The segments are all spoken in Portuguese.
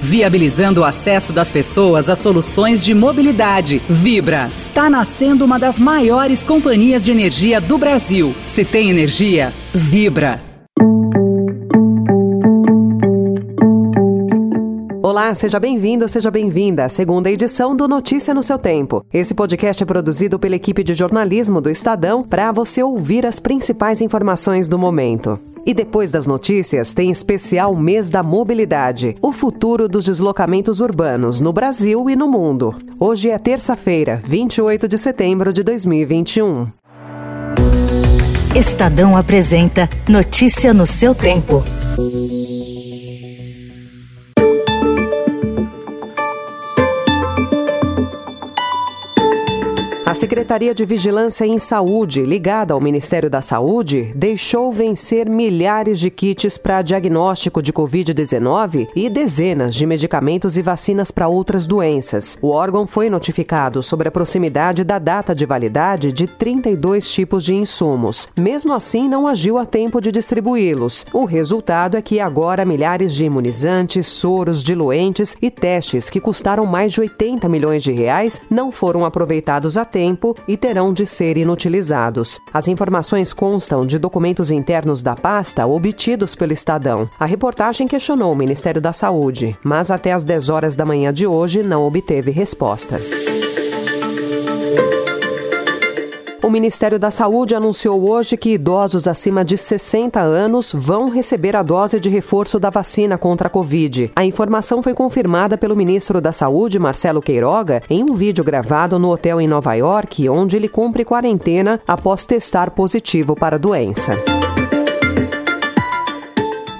viabilizando o acesso das pessoas a soluções de mobilidade. Vibra está nascendo uma das maiores companhias de energia do Brasil. Se tem energia, vibra. Olá, seja bem-vindo, seja bem-vinda à segunda edição do Notícia no seu Tempo. Esse podcast é produzido pela equipe de jornalismo do Estadão para você ouvir as principais informações do momento. E depois das notícias, tem especial Mês da Mobilidade, o futuro dos deslocamentos urbanos no Brasil e no mundo. Hoje é terça-feira, 28 de setembro de 2021. Estadão apresenta Notícia no seu tempo. A Secretaria de Vigilância em Saúde, ligada ao Ministério da Saúde, deixou vencer milhares de kits para diagnóstico de Covid-19 e dezenas de medicamentos e vacinas para outras doenças. O órgão foi notificado sobre a proximidade da data de validade de 32 tipos de insumos. Mesmo assim, não agiu a tempo de distribuí-los. O resultado é que agora milhares de imunizantes, soros, diluentes e testes que custaram mais de 80 milhões de reais não foram aproveitados a tempo tempo e terão de ser inutilizados. As informações constam de documentos internos da pasta obtidos pelo Estadão. A reportagem questionou o Ministério da Saúde, mas até às 10 horas da manhã de hoje não obteve resposta. O Ministério da Saúde anunciou hoje que idosos acima de 60 anos vão receber a dose de reforço da vacina contra a Covid. A informação foi confirmada pelo ministro da Saúde, Marcelo Queiroga, em um vídeo gravado no hotel em Nova York, onde ele cumpre quarentena após testar positivo para a doença.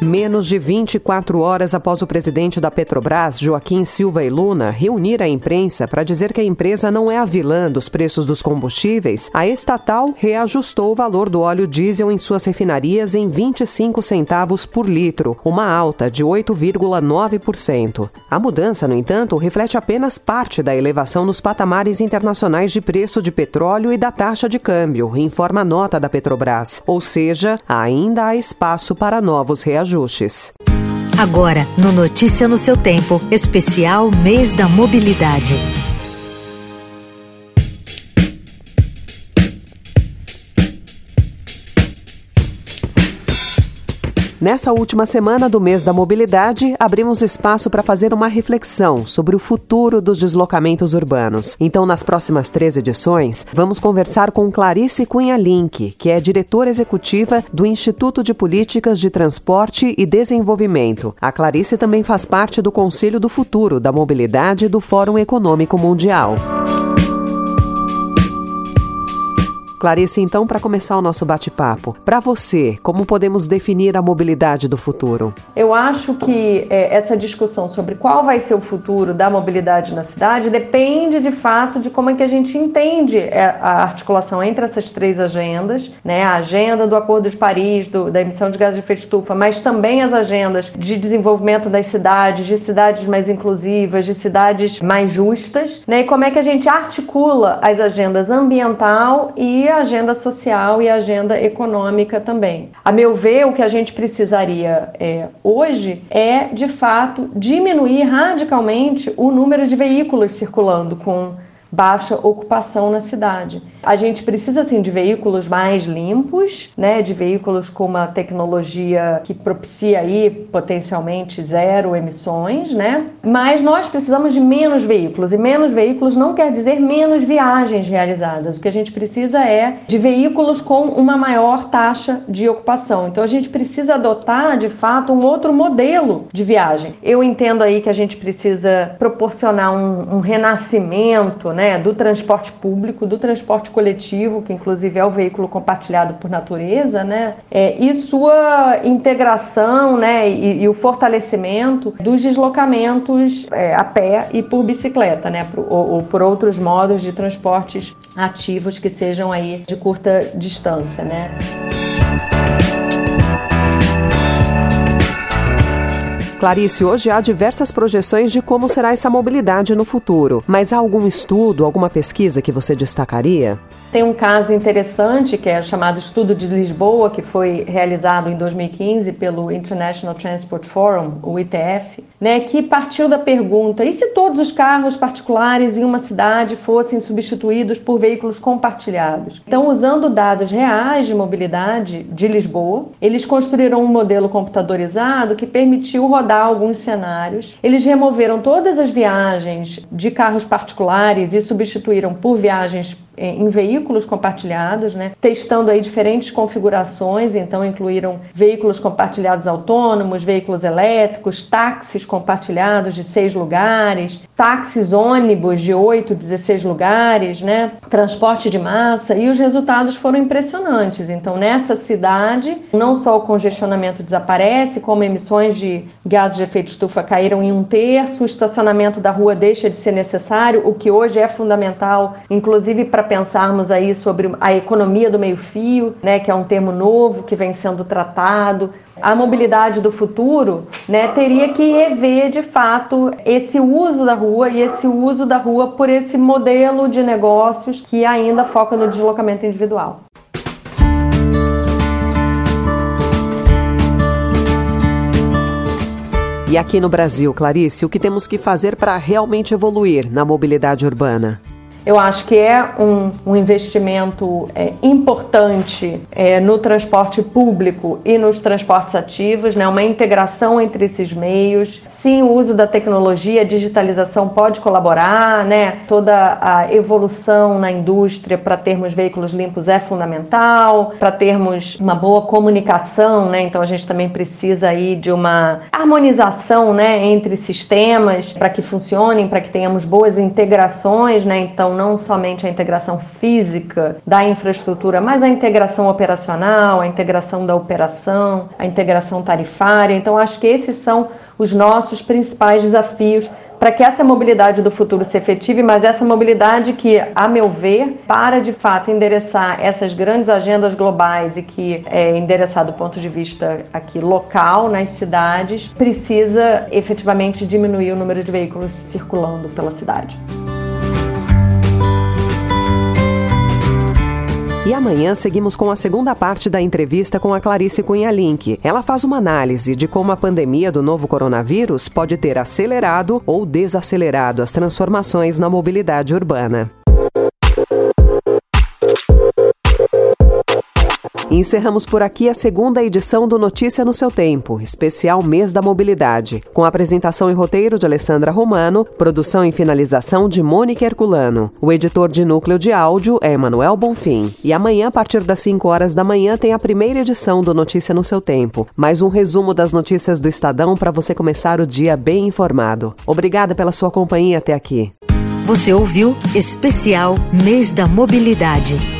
Menos de 24 horas após o presidente da Petrobras, Joaquim Silva e Luna, reunir a imprensa para dizer que a empresa não é a vilã dos preços dos combustíveis, a estatal reajustou o valor do óleo diesel em suas refinarias em 25 centavos por litro, uma alta de 8,9%. A mudança, no entanto, reflete apenas parte da elevação nos patamares internacionais de preço de petróleo e da taxa de câmbio, informa a nota da Petrobras. Ou seja, ainda há espaço para novos reajustes ajustes. Agora, no Notícia no seu tempo, especial Mês da Mobilidade. Nessa última semana do mês da mobilidade, abrimos espaço para fazer uma reflexão sobre o futuro dos deslocamentos urbanos. Então, nas próximas três edições, vamos conversar com Clarice Cunha Link, que é diretora executiva do Instituto de Políticas de Transporte e Desenvolvimento. A Clarice também faz parte do Conselho do Futuro da Mobilidade do Fórum Econômico Mundial. Clarice, então, para começar o nosso bate-papo, para você, como podemos definir a mobilidade do futuro? Eu acho que é, essa discussão sobre qual vai ser o futuro da mobilidade na cidade depende, de fato, de como é que a gente entende é, a articulação entre essas três agendas, né? A agenda do Acordo de Paris, do, da emissão de gases de efeito estufa, mas também as agendas de desenvolvimento das cidades, de cidades mais inclusivas, de cidades mais justas, né? E como é que a gente articula as agendas ambiental e a agenda social e a agenda econômica também. A meu ver, o que a gente precisaria é, hoje é, de fato, diminuir radicalmente o número de veículos circulando com baixa ocupação na cidade. A gente precisa sim de veículos mais limpos, né, de veículos com uma tecnologia que propicia aí potencialmente zero emissões, né? Mas nós precisamos de menos veículos e menos veículos não quer dizer menos viagens realizadas. O que a gente precisa é de veículos com uma maior taxa de ocupação. Então a gente precisa adotar de fato um outro modelo de viagem. Eu entendo aí que a gente precisa proporcionar um, um renascimento, né? Né, do transporte público, do transporte coletivo, que inclusive é o veículo compartilhado por natureza, né, é, e sua integração né, e, e o fortalecimento dos deslocamentos é, a pé e por bicicleta, né, por, ou, ou por outros modos de transportes ativos que sejam aí de curta distância, né. Clarice, hoje há diversas projeções de como será essa mobilidade no futuro, mas há algum estudo, alguma pesquisa que você destacaria? Tem um caso interessante que é chamado Estudo de Lisboa, que foi realizado em 2015 pelo International Transport Forum, o ITF, né, que partiu da pergunta: e se todos os carros particulares em uma cidade fossem substituídos por veículos compartilhados? Então, usando dados reais de mobilidade de Lisboa, eles construíram um modelo computadorizado que permitiu rodar alguns cenários. Eles removeram todas as viagens de carros particulares e substituíram por viagens em veículos compartilhados, né? testando aí diferentes configurações, então incluíram veículos compartilhados autônomos, veículos elétricos, táxis compartilhados de seis lugares, táxis ônibus de 8, 16 lugares, né? transporte de massa, e os resultados foram impressionantes. Então, nessa cidade, não só o congestionamento desaparece, como emissões de gases de efeito estufa caíram em um terço, o estacionamento da rua deixa de ser necessário, o que hoje é fundamental, inclusive para pensarmos aí sobre a economia do meio-fio, né, que é um termo novo que vem sendo tratado. A mobilidade do futuro né, teria que rever de fato esse uso da rua e esse uso da rua por esse modelo de negócios que ainda foca no deslocamento individual. E aqui no Brasil, Clarice, o que temos que fazer para realmente evoluir na mobilidade urbana? Eu acho que é um, um investimento é, importante é, no transporte público e nos transportes ativos, né? uma integração entre esses meios. Sim, o uso da tecnologia, a digitalização pode colaborar, né? toda a evolução na indústria para termos veículos limpos é fundamental, para termos uma boa comunicação, né? então a gente também precisa aí de uma harmonização né? entre sistemas para que funcionem, para que tenhamos boas integrações, né? então não somente a integração física da infraestrutura, mas a integração operacional, a integração da operação, a integração tarifária. Então acho que esses são os nossos principais desafios para que essa mobilidade do futuro se efetive, mas essa mobilidade que, a meu ver, para de fato endereçar essas grandes agendas globais e que é endereçar do ponto de vista aqui local nas cidades, precisa efetivamente diminuir o número de veículos circulando pela cidade. E amanhã seguimos com a segunda parte da entrevista com a Clarice Cunha Link. Ela faz uma análise de como a pandemia do novo coronavírus pode ter acelerado ou desacelerado as transformações na mobilidade urbana. Encerramos por aqui a segunda edição do Notícia no seu Tempo, especial Mês da Mobilidade, com apresentação e roteiro de Alessandra Romano, produção e finalização de Mônica Herculano. O editor de núcleo de áudio é Emanuel Bonfim. E amanhã, a partir das 5 horas da manhã, tem a primeira edição do Notícia no seu Tempo. Mais um resumo das notícias do Estadão para você começar o dia bem informado. Obrigada pela sua companhia até aqui. Você ouviu Especial Mês da Mobilidade.